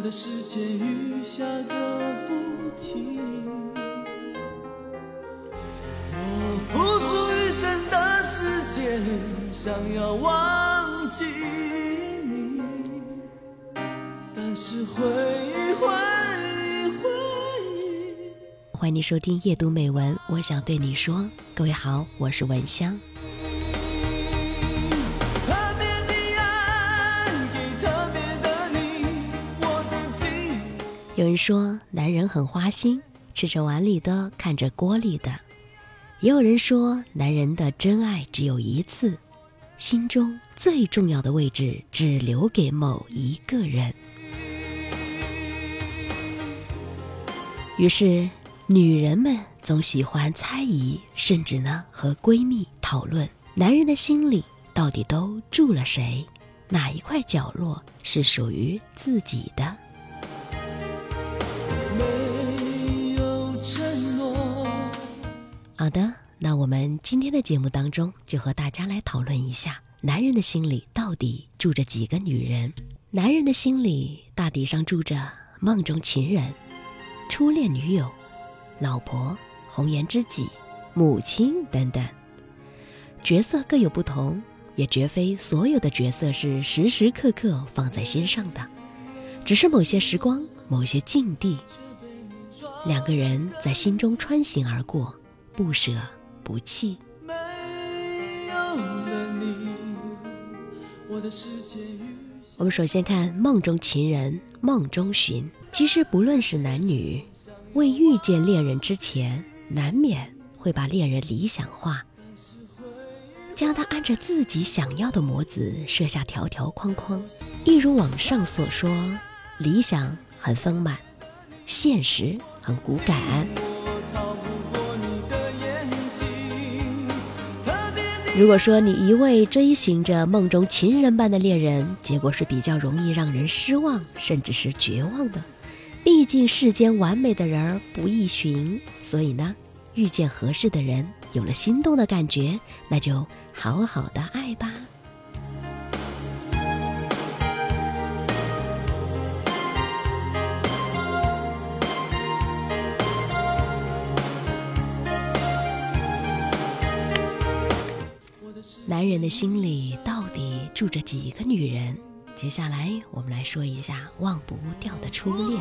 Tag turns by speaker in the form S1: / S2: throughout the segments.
S1: 的世界雨下个不停。我付出一生的时间，想要忘记你，但是回忆回忆回忆。
S2: 欢迎收听夜读美文，我想对你说，各位好，我是文香。有人说男人很花心，吃着碗里的，看着锅里的；也有人说男人的真爱只有一次，心中最重要的位置只留给某一个人。于是，女人们总喜欢猜疑，甚至呢和闺蜜讨论男人的心里到底都住了谁，哪一块角落是属于自己的。好的，那我们今天的节目当中就和大家来讨论一下，男人的心里到底住着几个女人？男人的心里大抵上住着梦中情人、初恋女友、老婆、红颜知己、母亲等等，角色各有不同，也绝非所有的角色是时时刻刻放在心上的，只是某些时光、某些境地，两个人在心中穿行而过。不舍不弃。
S1: 没有了你，我的世界雨下
S2: 我们首先看梦中情人梦中寻。其实不论是男女，未遇见恋人之前，难免会把恋人理想化，将他按着自己想要的模子设下条条框框。一如网上所说，理想很丰满，现实很骨感。如果说你一味追寻着梦中情人般的恋人，结果是比较容易让人失望，甚至是绝望的。毕竟世间完美的人不易寻，所以呢，遇见合适的人，有了心动的感觉，那就好好的爱吧。男人的心里到底住着几个女人？接下来我们来说一下忘不掉的初恋。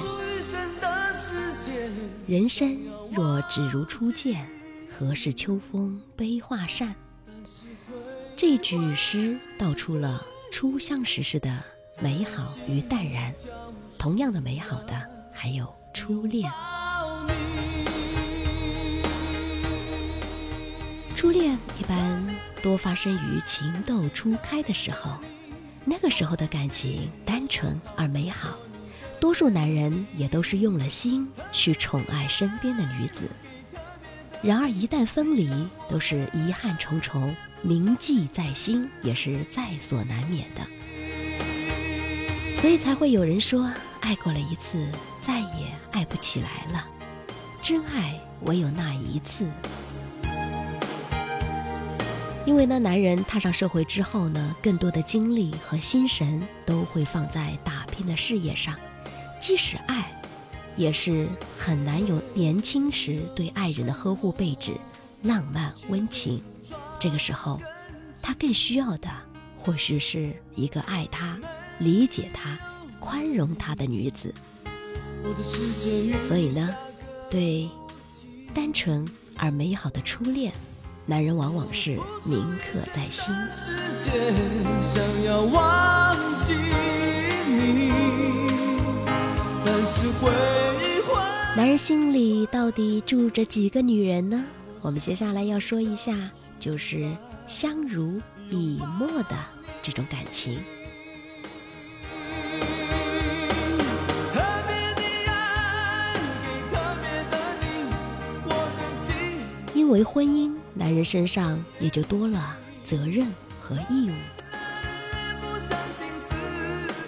S2: 人生若只如初见，何事秋风悲画扇？这句诗道出了初相识时的美好与淡然，同样的美好的还有初恋。初恋一般多发生于情窦初开的时候，那个时候的感情单纯而美好，多数男人也都是用了心去宠爱身边的女子。然而一旦分离，都是遗憾重重，铭记在心，也是在所难免的。所以才会有人说，爱过了一次，再也爱不起来了。真爱唯有那一次。因为呢，男人踏上社会之后呢，更多的精力和心神都会放在打拼的事业上，即使爱，也是很难有年轻时对爱人的呵护备至、浪漫温情。这个时候，他更需要的或许是一个爱他、理解他、宽容他的女子。所以呢，对单纯而美好的初恋，男人往往是铭刻在心。
S1: 世界想要忘记你，但是回忆回
S2: 男人心里到底住着几个女人呢？我们接下来要说一下，就是相濡以沫的这种感情。因为婚姻，男人身上也就多了责任和义务。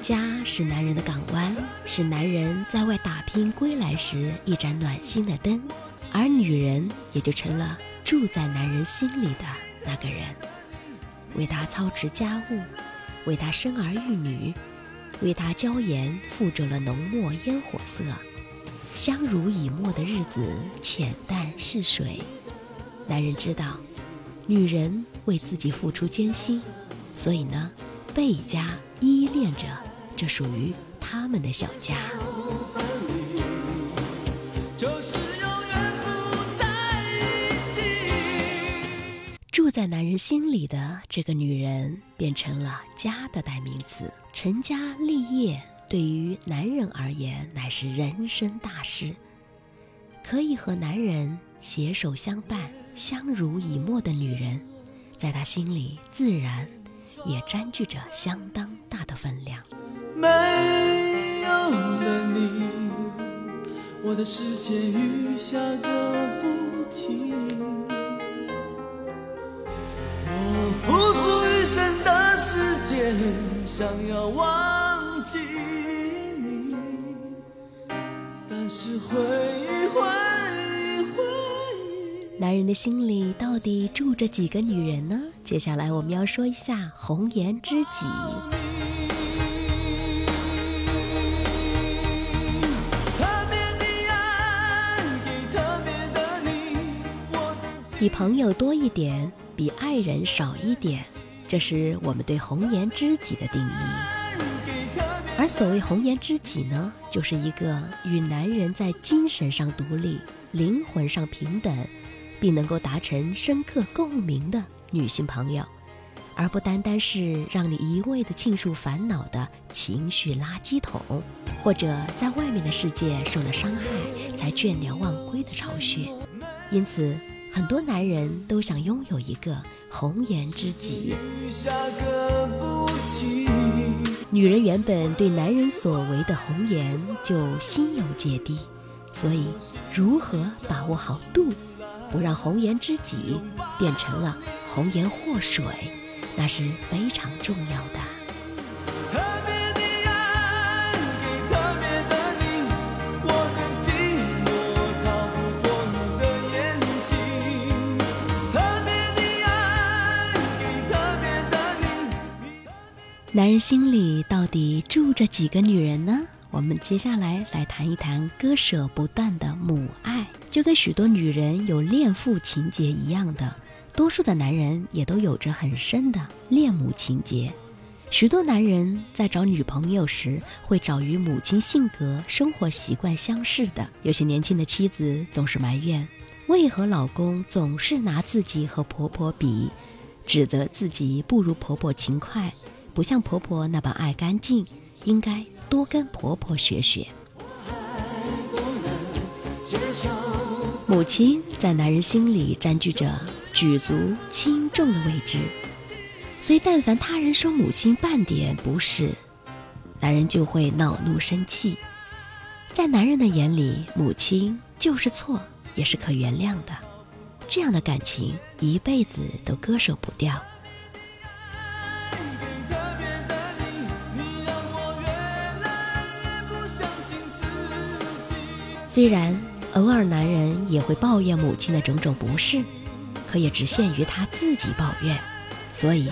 S2: 家是男人的港湾，是男人在外打拼归来时一盏暖心的灯，而女人也就成了住在男人心里的那个人，为他操持家务，为他生儿育女，为他娇颜附着了浓墨烟火色。相濡以沫的日子浅淡似水。男人知道，女人为自己付出艰辛，所以呢，倍加依恋着这属于他们的小家。住在男人心里的这个女人，变成了家的代名词。成家立业对于男人而言，乃是人生大事。可以和男人携手相伴、相濡以沫的女人，在他心里自然也占据着相当大的分量。
S1: 没有了你，我的世界雨下个不停。我付出一生的时间，想要忘记你，但是回忆回。
S2: 男人的心里到底住着几个女人呢？接下来我们要说一下红颜知己。比朋友多一点。比爱人少一点，这是我们对红颜知己的定义。而所谓红颜知己呢，就是一个与男人在精神上独立、灵魂上平等，并能够达成深刻共鸣的女性朋友，而不单单是让你一味的倾诉烦恼的情绪垃圾桶，或者在外面的世界受了伤害才倦鸟忘归的巢穴。因此。很多男人都想拥有一个红颜知己。女人原本对男人所为的红颜就心有芥蒂，所以如何把握好度，不让红颜知己变成了红颜祸水，那是非常重要的。男人心里到底住着几个女人呢？我们接下来来谈一谈割舍不断的母爱。就跟许多女人有恋父情节一样的，多数的男人也都有着很深的恋母情节。许多男人在找女朋友时，会找与母亲性格、生活习惯相似的。有些年轻的妻子总是埋怨，为何老公总是拿自己和婆婆比，指责自己不如婆婆勤快。不像婆婆那般爱干净，应该多跟婆婆学学。母亲在男人心里占据着举足轻重的位置，所以但凡他人说母亲半点不是，男人就会恼怒生气。在男人的眼里，母亲就是错，也是可原谅的。这样的感情一辈子都割舍不掉。虽然偶尔男人也会抱怨母亲的种种不是，可也只限于他自己抱怨，所以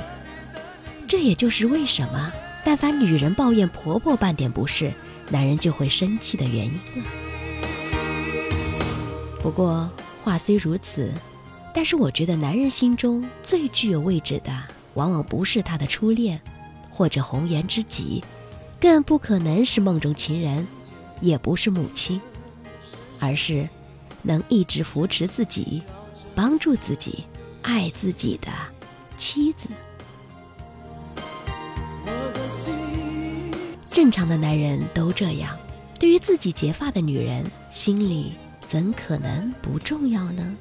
S2: 这也就是为什么但凡女人抱怨婆婆半点不是，男人就会生气的原因了。不过话虽如此，但是我觉得男人心中最具有位置的，往往不是他的初恋，或者红颜知己，更不可能是梦中情人，也不是母亲。而是能一直扶持自己、帮助自己、爱自己的妻子。正常的男人都这样，对于自己结发的女人，心里怎可能不重要呢？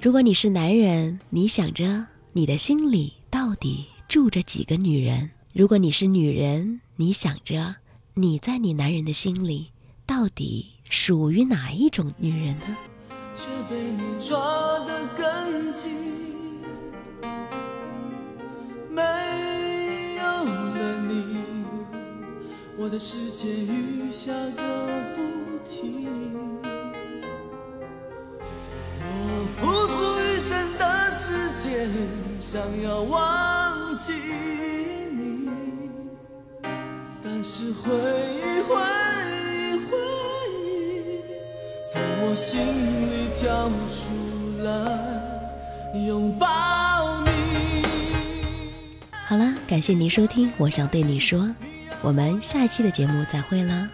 S2: 如果你是男人，你想着你的心里到底住着几个女人？如果你是女人，你想着。你在你男人的心里，到底属于哪一种女人呢？
S1: 却被你抓得更紧。没有了你，我的世界雨下个不停。我付出一生的时间，想要忘记。回忆，回忆，回忆，从我心里跳出来，拥抱你。
S2: 好了，感谢您收听，我想对你说，我们下一期的节目再会
S1: 了。